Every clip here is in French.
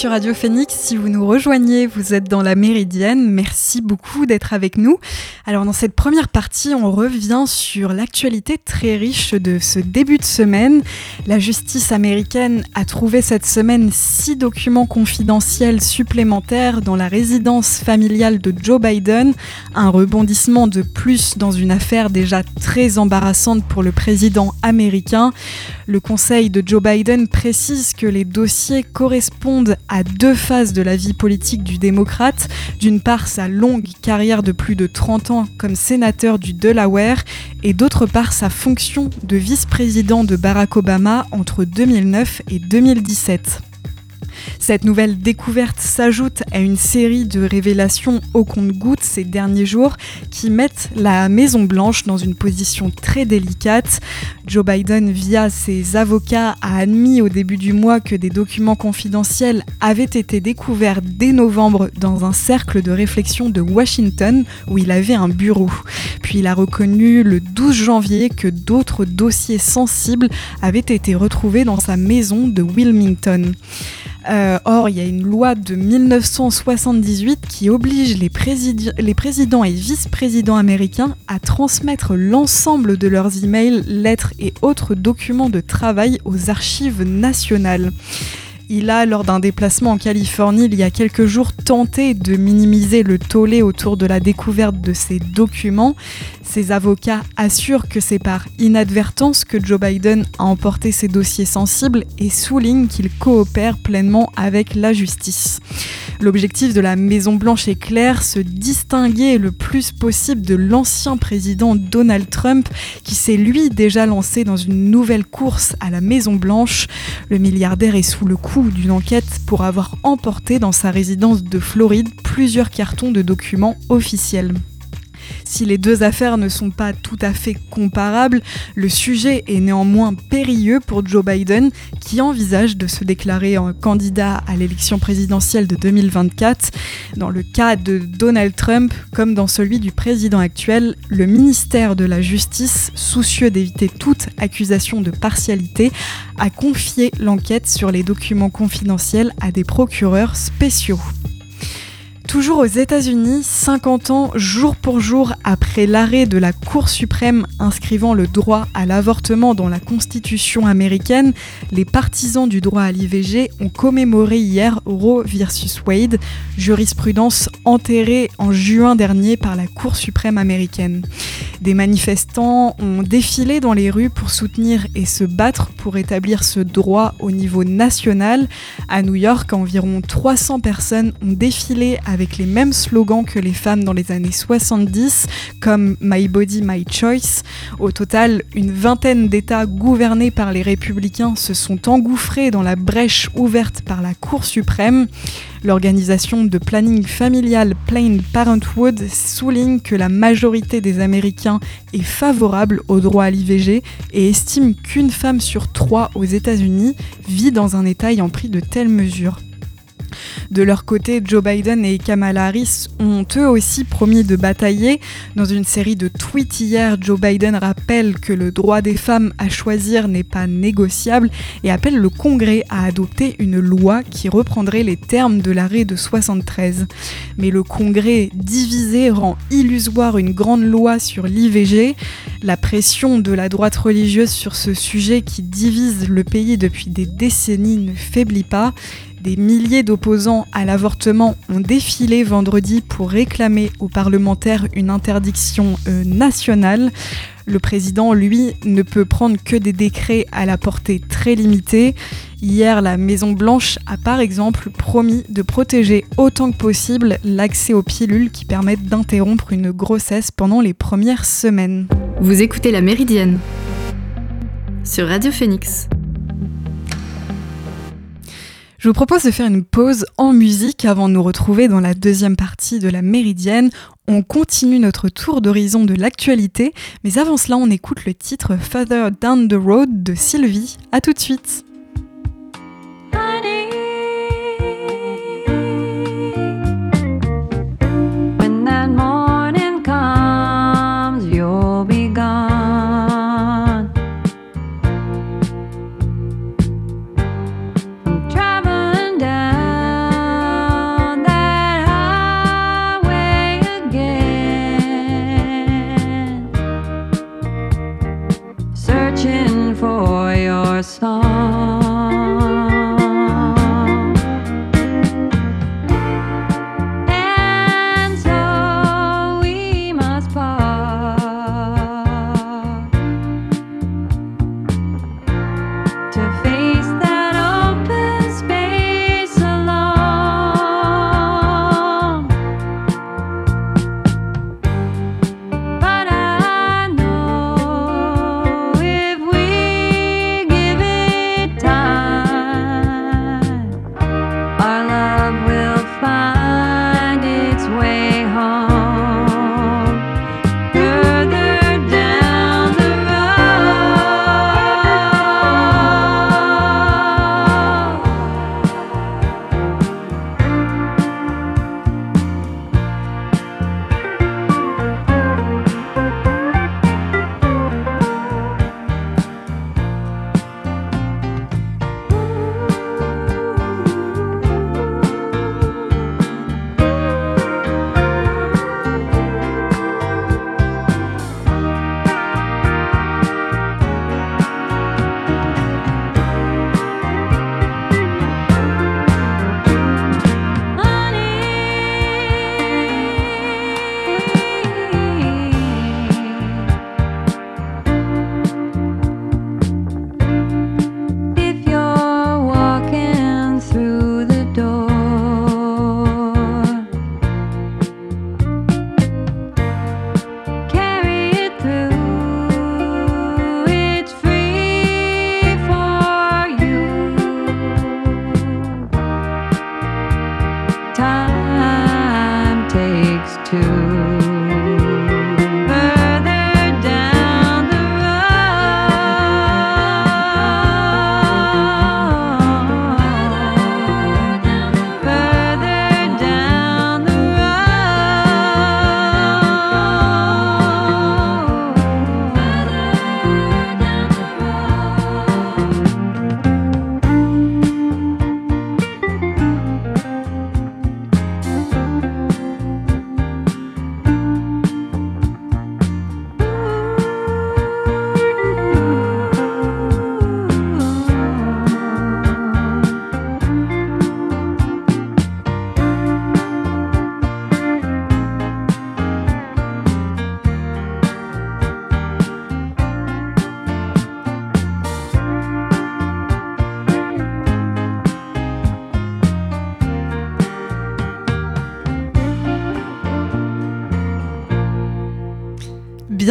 sur Radio Phoenix. Si vous nous rejoignez, vous êtes dans la Méridienne. Merci beaucoup d'être avec nous. Alors dans cette première partie, on revient sur l'actualité très riche de ce début de semaine. La justice américaine a trouvé cette semaine six documents confidentiels supplémentaires dans la résidence familiale de Joe Biden, un rebondissement de plus dans une affaire déjà très embarrassante pour le président américain. Le conseil de Joe Biden précise que les dossiers correspondent à deux phases de la vie politique du démocrate. D'une part, sa longue carrière de plus de 30 ans comme sénateur du Delaware et d'autre part, sa fonction de vice-président de Barack Obama entre 2009 et 2017. Cette nouvelle découverte s'ajoute à une série de révélations au compte-gouttes ces derniers jours qui mettent la Maison Blanche dans une position très délicate. Joe Biden, via ses avocats, a admis au début du mois que des documents confidentiels avaient été découverts dès novembre dans un cercle de réflexion de Washington où il avait un bureau. Puis il a reconnu le 12 janvier que d'autres dossiers sensibles avaient été retrouvés dans sa maison de Wilmington. Euh, or, il y a une loi de 1978 qui oblige les, les présidents et vice-présidents américains à transmettre l'ensemble de leurs emails, lettres et autres documents de travail aux archives nationales. Il a, lors d'un déplacement en Californie il y a quelques jours, tenté de minimiser le tollé autour de la découverte de ces documents. Ses avocats assurent que c'est par inadvertance que Joe Biden a emporté ces dossiers sensibles et soulignent qu'il coopère pleinement avec la justice. L'objectif de la Maison-Blanche est clair, se distinguer le plus possible de l'ancien président Donald Trump, qui s'est lui déjà lancé dans une nouvelle course à la Maison-Blanche. Le milliardaire est sous le coup d'une enquête pour avoir emporté dans sa résidence de Floride plusieurs cartons de documents officiels. Si les deux affaires ne sont pas tout à fait comparables, le sujet est néanmoins périlleux pour Joe Biden qui envisage de se déclarer candidat à l'élection présidentielle de 2024. Dans le cas de Donald Trump, comme dans celui du président actuel, le ministère de la Justice, soucieux d'éviter toute accusation de partialité, a confié l'enquête sur les documents confidentiels à des procureurs spéciaux. Toujours aux États-Unis, 50 ans jour pour jour après l'arrêt de la Cour suprême inscrivant le droit à l'avortement dans la Constitution américaine, les partisans du droit à l'IVG ont commémoré hier Roe versus Wade, jurisprudence enterrée en juin dernier par la Cour suprême américaine. Des manifestants ont défilé dans les rues pour soutenir et se battre pour établir ce droit au niveau national. À New York, environ 300 personnes ont défilé avec avec les mêmes slogans que les femmes dans les années 70, comme My Body, My Choice. Au total, une vingtaine d'États gouvernés par les républicains se sont engouffrés dans la brèche ouverte par la Cour suprême. L'organisation de planning familial Planned Parenthood souligne que la majorité des Américains est favorable au droit à l'IVG et estime qu'une femme sur trois aux États-Unis vit dans un État ayant pris de telles mesures. De leur côté, Joe Biden et Kamala Harris ont eux aussi promis de batailler. Dans une série de tweets hier, Joe Biden rappelle que le droit des femmes à choisir n'est pas négociable et appelle le Congrès à adopter une loi qui reprendrait les termes de l'arrêt de 73. Mais le Congrès divisé rend illusoire une grande loi sur l'IVG. La pression de la droite religieuse sur ce sujet qui divise le pays depuis des décennies ne faiblit pas des milliers d'opposants à l'avortement ont défilé vendredi pour réclamer aux parlementaires une interdiction euh, nationale. Le président, lui, ne peut prendre que des décrets à la portée très limitée. Hier, la Maison-Blanche a par exemple promis de protéger autant que possible l'accès aux pilules qui permettent d'interrompre une grossesse pendant les premières semaines. Vous écoutez La Méridienne sur Radio Phoenix. Je vous propose de faire une pause en musique avant de nous retrouver dans la deuxième partie de la Méridienne. On continue notre tour d'horizon de l'actualité, mais avant cela, on écoute le titre Further Down the Road de Sylvie. A tout de suite.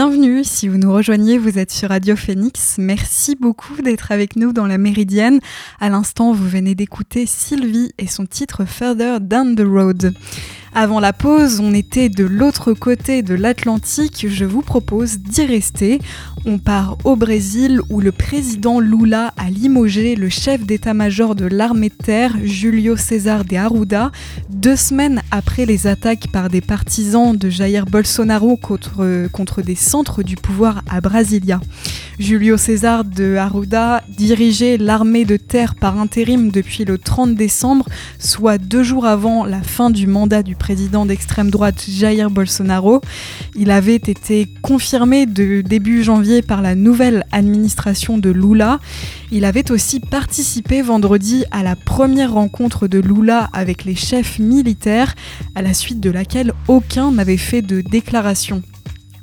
Bienvenue, si vous nous rejoignez, vous êtes sur Radio Phoenix. Merci beaucoup d'être avec nous dans la Méridienne. À l'instant, vous venez d'écouter Sylvie et son titre Further Down the Road. Avant la pause, on était de l'autre côté de l'Atlantique. Je vous propose d'y rester. On part au Brésil où le président Lula a limogé le chef d'état-major de l'armée de terre, Julio César de Arruda, deux semaines après les attaques par des partisans de Jair Bolsonaro contre, contre des centres du pouvoir à Brasilia. Julio César de Arruda dirigeait l'armée de terre par intérim depuis le 30 décembre, soit deux jours avant la fin du mandat du président d'extrême droite Jair Bolsonaro. Il avait été confirmé de début janvier par la nouvelle administration de Lula. Il avait aussi participé vendredi à la première rencontre de Lula avec les chefs militaires, à la suite de laquelle aucun n'avait fait de déclaration.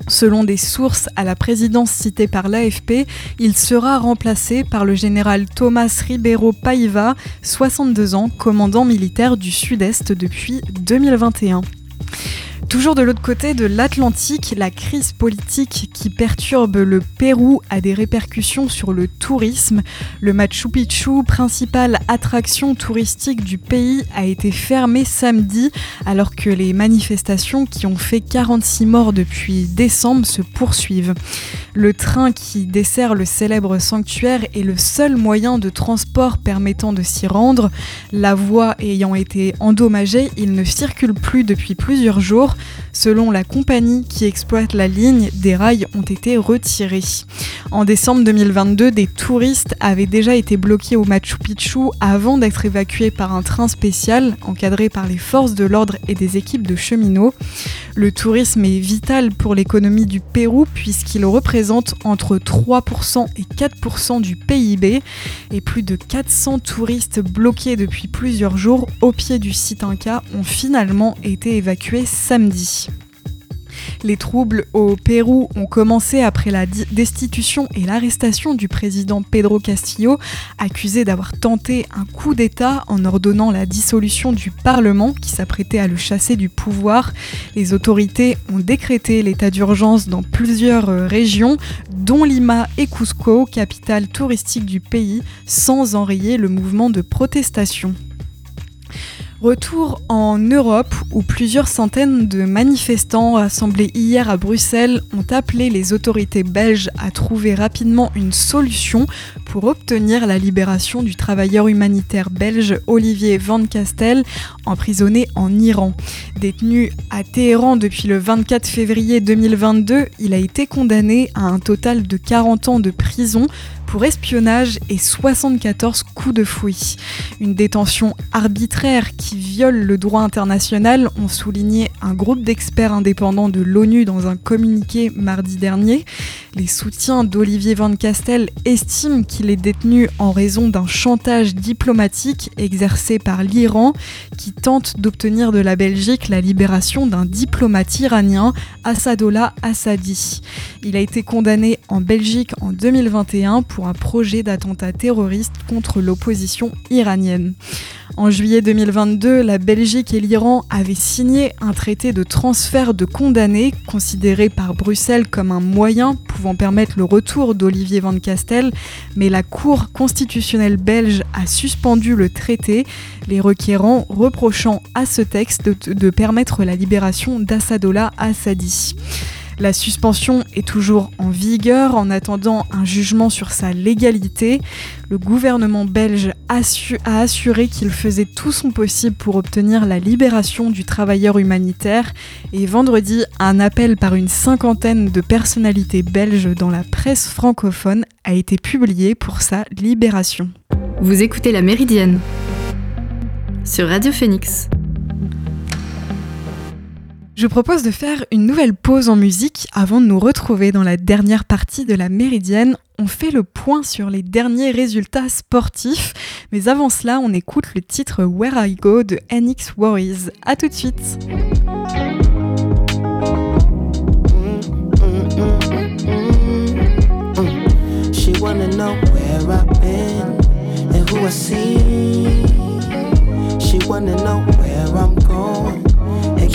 Selon des sources à la présidence citée par l'AFP, il sera remplacé par le général Thomas Ribeiro Paiva, 62 ans, commandant militaire du Sud-Est depuis 2021. Toujours de l'autre côté de l'Atlantique, la crise politique qui perturbe le Pérou a des répercussions sur le tourisme. Le Machu Picchu, principale attraction touristique du pays, a été fermé samedi alors que les manifestations qui ont fait 46 morts depuis décembre se poursuivent. Le train qui dessert le célèbre sanctuaire est le seul moyen de transport permettant de s'y rendre. La voie ayant été endommagée, il ne circule plus depuis plusieurs jours. Selon la compagnie qui exploite la ligne, des rails ont été retirés. En décembre 2022, des touristes avaient déjà été bloqués au Machu Picchu avant d'être évacués par un train spécial encadré par les forces de l'ordre et des équipes de cheminots. Le tourisme est vital pour l'économie du Pérou puisqu'il représente entre 3% et 4% du PIB et plus de 400 touristes bloqués depuis plusieurs jours au pied du site Inca ont finalement été évacués samedi. Les troubles au Pérou ont commencé après la destitution et l'arrestation du président Pedro Castillo, accusé d'avoir tenté un coup d'État en ordonnant la dissolution du Parlement qui s'apprêtait à le chasser du pouvoir. Les autorités ont décrété l'état d'urgence dans plusieurs euh, régions, dont Lima et Cusco, capitale touristique du pays, sans enrayer le mouvement de protestation. Retour en Europe où plusieurs centaines de manifestants rassemblés hier à Bruxelles ont appelé les autorités belges à trouver rapidement une solution pour obtenir la libération du travailleur humanitaire belge Olivier Van Castel, emprisonné en Iran. Détenu à Téhéran depuis le 24 février 2022, il a été condamné à un total de 40 ans de prison pour espionnage et 74 coups de fouille. Une détention arbitraire qui viole le droit international, ont souligné un groupe d'experts indépendants de l'ONU dans un communiqué mardi dernier. Les soutiens d'Olivier Van Castel estiment qu'il est détenu en raison d'un chantage diplomatique exercé par l'Iran qui tente d'obtenir de la Belgique la libération d'un diplomate iranien, Assadollah Assadi. Il a été condamné en Belgique en 2021 pour un projet d'attentat terroriste contre l'opposition iranienne. En juillet 2022, la Belgique et l'Iran avaient signé un traité de transfert de condamnés considéré par Bruxelles comme un moyen pouvant permettre le retour d'Olivier Van Castel, mais la Cour constitutionnelle belge a suspendu le traité, les requérants reprochant à ce texte de, de permettre la libération d'Assadollah Assadi. La suspension est toujours en vigueur en attendant un jugement sur sa légalité. Le gouvernement belge a, assuré qu'il faisait tout son possible pour obtenir la libération du travailleur humanitaire et vendredi, un appel par une cinquantaine de personnalités belges dans la presse francophone a été publié pour sa libération. Vous écoutez La Méridienne sur Radio Phoenix. Je propose de faire une nouvelle pause en musique avant de nous retrouver dans la dernière partie de la Méridienne. On fait le point sur les derniers résultats sportifs, mais avant cela, on écoute le titre Where I Go de NX Worries. A tout de suite.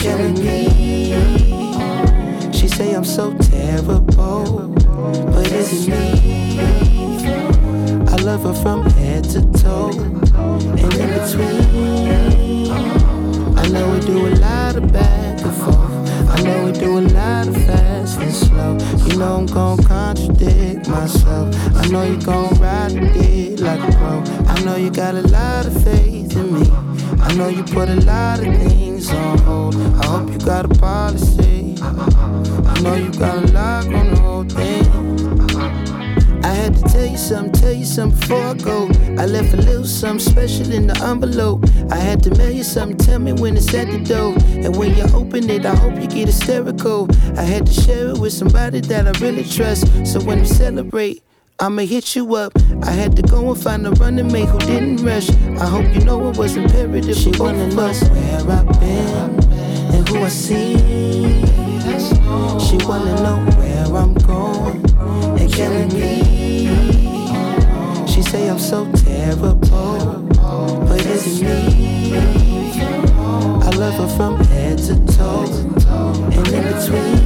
Killing me. say I'm so terrible, but it's it me? I love her from head to toe, and in between. I know we do a lot of back and forth. I know we do a lot of fast and slow. You know I'm gon' contradict myself. I know you gon' ride the like a pro. I know you got a lot of faith in me. I know you put a lot of things on hold. I hope you got a policy. I know you got a lock on the whole thing. I had to tell you something, tell you something before I go. I left a little something special in the envelope. I had to mail you something, tell me when it's at the door. And when you open it, I hope you get hysterical. I had to share it with somebody that I really trust. So when we celebrate, I'ma hit you up. I had to go and find a running mate who didn't rush. I hope you know it was imperative. She wanna know where I've been and who I see. She wanna know where I'm going and killing me. She say I'm so terrible, but is it me? I love her from head to toe and in between.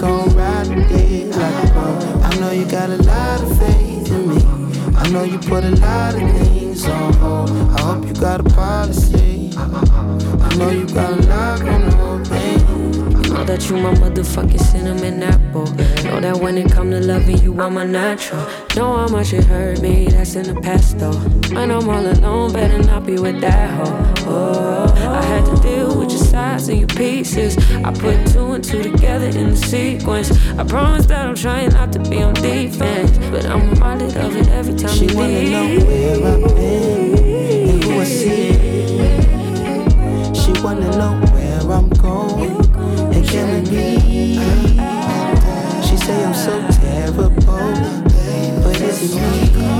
Gon' ride like a pro. I know you got a lot of faith in me. I know you put a lot of things on hold. I hope you got a policy. I know you got a on the whole thing. Know that you my motherfucking cinnamon apple. Know that when it come to loving you, I'm a natural. Know how much it hurt me, that's in the past though. When I'm all alone, better not be with that hoe. Oh, I had to deal with your sides and your pieces. I put two and two together in the sequence. I promise that I'm trying not to be on defense, but I'm reminded of it every time She you wanna leave. know where I've been and who I see. She wanna know where I'm going killing me. She say I'm so terrible, but is it me?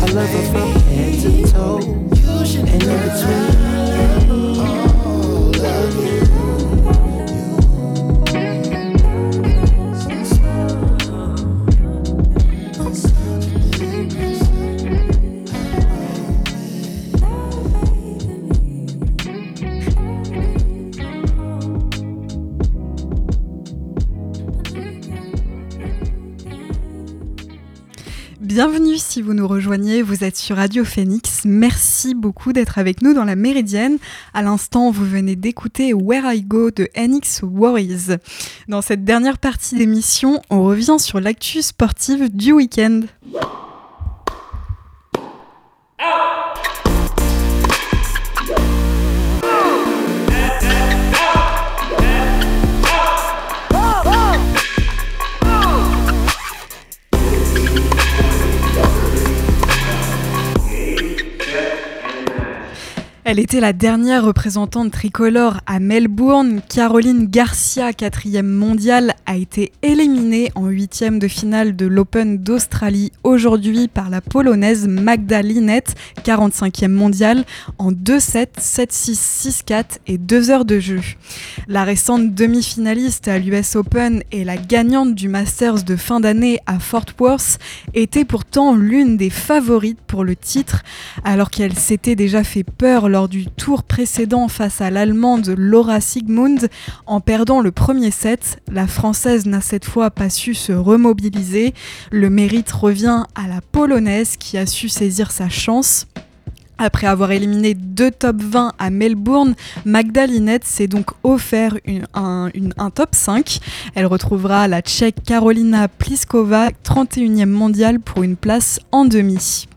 I love her from head to toe and in between. Bienvenue si vous nous rejoignez, vous êtes sur Radio Phoenix. Merci beaucoup d'être avec nous dans la Méridienne. À l'instant, vous venez d'écouter Where I Go de NX Worries. Dans cette dernière partie d'émission, on revient sur l'actu sportive du week-end. Elle était la dernière représentante tricolore à Melbourne. Caroline Garcia, quatrième mondiale, a été éliminée en huitième de finale de l'Open d'Australie aujourd'hui par la polonaise Magda Linette, 45e mondiale, en 2-7, 7-6, 6-4 et 2 heures de jeu. La récente demi-finaliste à l'US Open et la gagnante du Masters de fin d'année à Fort Worth était pourtant l'une des favorites pour le titre, alors qu'elle s'était déjà fait peur lors du tour précédent face à l'Allemande Laura Sigmund. En perdant le premier set, la Française n'a cette fois pas su se remobiliser. Le mérite revient à la Polonaise qui a su saisir sa chance. Après avoir éliminé deux top 20 à Melbourne, Magda Linette s'est donc offert un, un top 5. Elle retrouvera la Tchèque Karolina Pliskova, 31e mondiale, pour une place en demi.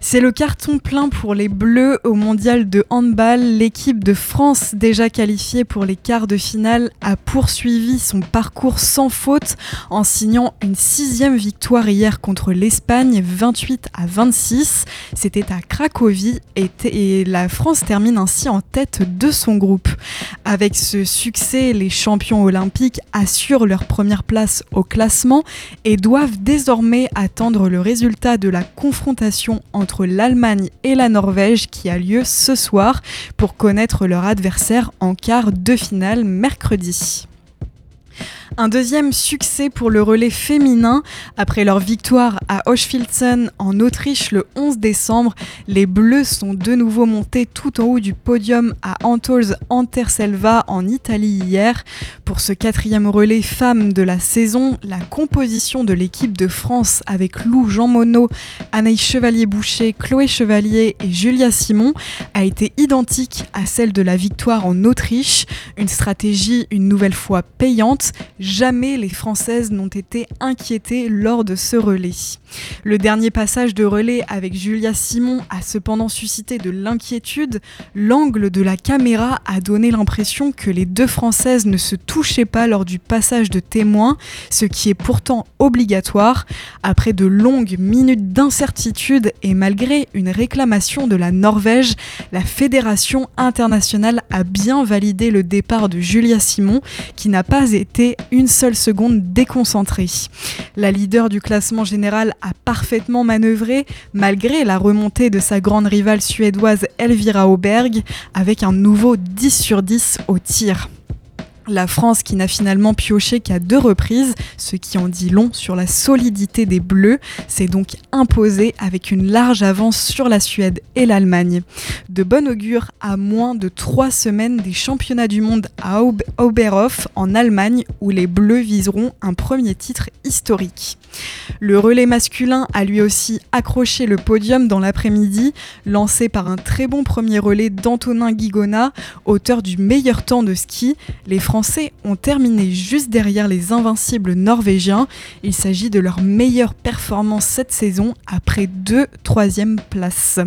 C'est le carton plein pour les Bleus au mondial de handball. L'équipe de France, déjà qualifiée pour les quarts de finale, a poursuivi son parcours sans faute en signant une sixième victoire hier contre l'Espagne, 28 à 26. C'était à Cracovie et, la France termine ainsi en tête de son groupe. Avec ce succès, les champions olympiques assurent leur première place au classement et doivent désormais attendre le résultat de la confrontation entre l'Allemagne et la Norvège qui a lieu ce soir pour connaître leur adversaire en quart de finale mercredi. Un deuxième succès pour le relais féminin. Après leur victoire à Hochfilzen en Autriche le 11 décembre, les Bleus sont de nouveau montés tout en haut du podium à Antols Anterselva en Italie hier. Pour ce quatrième relais femme de la saison, la composition de l'équipe de France avec Lou Jean Monod, Anaïs Chevalier-Boucher, Chloé Chevalier et Julia Simon a été identique à celle de la victoire en Autriche. Une stratégie une nouvelle fois payante jamais les Françaises n'ont été inquiétées lors de ce relais. Le dernier passage de relais avec Julia Simon a cependant suscité de l'inquiétude. L'angle de la caméra a donné l'impression que les deux Françaises ne se touchaient pas lors du passage de témoin, ce qui est pourtant obligatoire. Après de longues minutes d'incertitude et malgré une réclamation de la Norvège, la Fédération internationale a bien validé le départ de Julia Simon, qui n'a pas été une seule seconde déconcentrée. La leader du classement général a parfaitement manœuvré malgré la remontée de sa grande rivale suédoise Elvira Auberg avec un nouveau 10 sur 10 au tir. La France qui n'a finalement pioché qu'à deux reprises, ce qui en dit long sur la solidité des Bleus, s'est donc imposée avec une large avance sur la Suède et l'Allemagne. De bon augure à moins de trois semaines des championnats du monde à Oberhof en Allemagne où les Bleus viseront un premier titre historique. Le relais masculin a lui aussi accroché le podium dans l'après-midi, lancé par un très bon premier relais d'Antonin Guigona, auteur du meilleur temps de ski. Les Français ont terminé juste derrière les invincibles norvégiens. Il s'agit de leur meilleure performance cette saison après deux troisièmes places.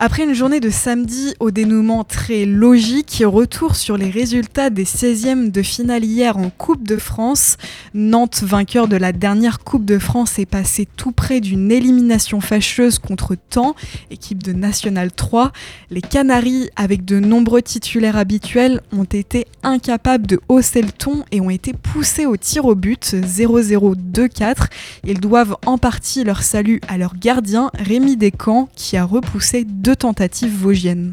Après une journée de samedi au dénouement très logique, retour sur les résultats des 16e de finale hier en Coupe de France. Nantes, vainqueur de la dernière Coupe de France, est passé tout près d'une élimination fâcheuse contre Temps, équipe de National 3. Les Canaries, avec de nombreux titulaires habituels, ont été incapables de hausser le ton et ont été poussés au tir au but 0-0-2-4. Ils doivent en partie leur salut à leur gardien Rémi Descamps qui a repoussé deux tentatives vosgiennes.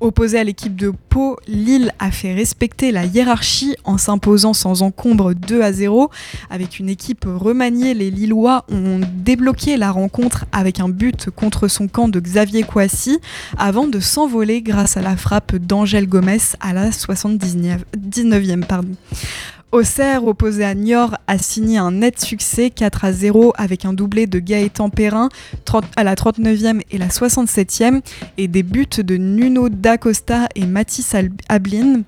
Opposé à l'équipe de Pau, Lille a fait respecter la hiérarchie en s'imposant sans encombre 2 à 0. Avec une équipe remaniée, les Lillois ont débloqué la rencontre avec un but contre son camp de Xavier Kouassi avant de s'envoler grâce à la frappe d'Angèle Gomez à la 79e. Pardon. Auxerre, opposé à Niort, a signé un net succès 4 à 0 avec un doublé de Gaëtan Perrin à la 39e et la 67e et des buts de Nuno D'Acosta et Mathis Ablin.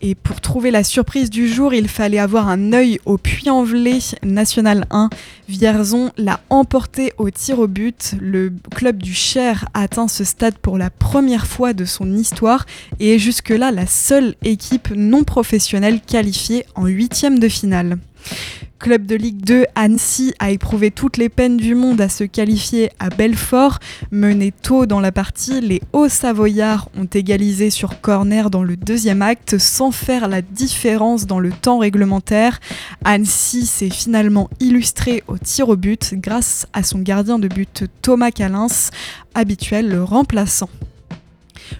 Et pour trouver la surprise du jour, il fallait avoir un œil au Puy-en-Velay National 1. Vierzon l'a emporté au tir au but. Le club du Cher atteint ce stade pour la première fois de son histoire et est jusque-là la seule équipe non professionnelle qualifiée en huitième de finale. Club de Ligue 2, Annecy a éprouvé toutes les peines du monde à se qualifier à Belfort. Mené tôt dans la partie, les Hauts-Savoyards ont égalisé sur corner dans le deuxième acte sans faire la différence dans le temps réglementaire. Annecy s'est finalement illustré au tir au but grâce à son gardien de but Thomas Calins, habituel remplaçant.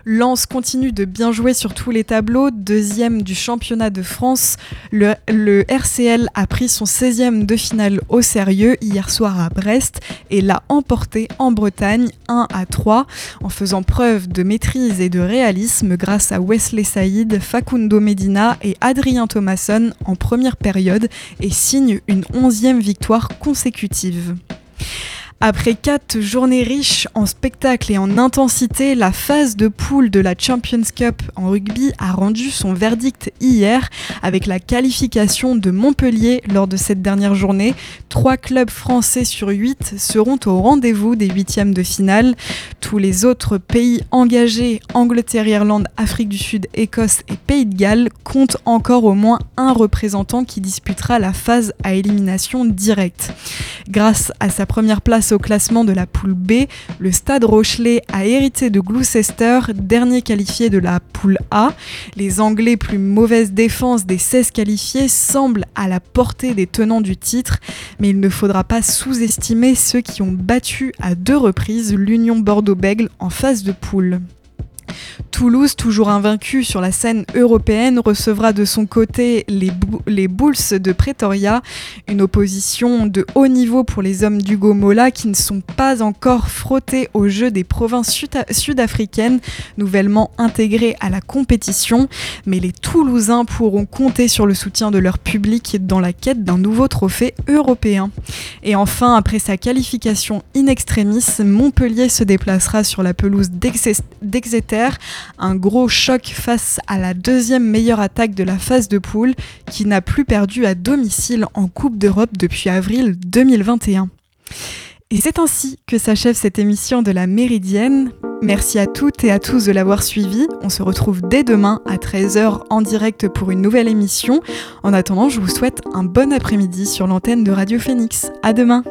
Lens continue de bien jouer sur tous les tableaux, deuxième du championnat de France. Le, RCL a pris son 16e de finale au sérieux hier soir à Brest et l'a emporté en Bretagne 1 à 3 en faisant preuve de maîtrise et de réalisme grâce à Wesley Saïd, Facundo Medina et Adrien Thomasson en première période et signe une 11e victoire consécutive. Après quatre journées riches en spectacles et en intensité, la phase de poule de la Champions Cup en rugby a rendu son verdict hier avec la qualification de Montpellier lors de cette dernière journée. Trois clubs français sur huit seront au rendez-vous des huitièmes de finale. Tous les autres pays engagés, Angleterre, Irlande, Afrique du Sud, Écosse et Pays de Galles, comptent encore au moins un représentant qui disputera la phase à élimination directe. Grâce à sa première place au classement de la poule B, le Stade Rochelet a hérité de Gloucester, dernier qualifié de la poule A. Les Anglais, plus mauvaise défense des 16 qualifiés, semblent à la portée des tenants du titre, mais il ne faudra pas sous-estimer ceux qui ont battu à deux reprises l'Union Bordeaux-Bègle en phase de poule. Toulouse, toujours invaincu sur la scène européenne, recevra de son côté les, les Bulls de Pretoria, une opposition de haut niveau pour les hommes d'Hugo Mola qui ne sont pas encore frottés au jeu des provinces sud-africaines, nouvellement intégrées à la compétition, mais les Toulousains pourront compter sur le soutien de leur public dans la quête d'un nouveau trophée européen. Et enfin, après sa qualification in extremis, Montpellier se déplacera sur la pelouse d'Exeter un gros choc face à la deuxième meilleure attaque de la phase de poule qui n'a plus perdu à domicile en Coupe d'Europe depuis avril 2021. Et c'est ainsi que s'achève cette émission de la Méridienne. Merci à toutes et à tous de l'avoir suivi. On se retrouve dès demain à 13h en direct pour une nouvelle émission. En attendant, je vous souhaite un bon après-midi sur l'antenne de Radio Phoenix. À demain!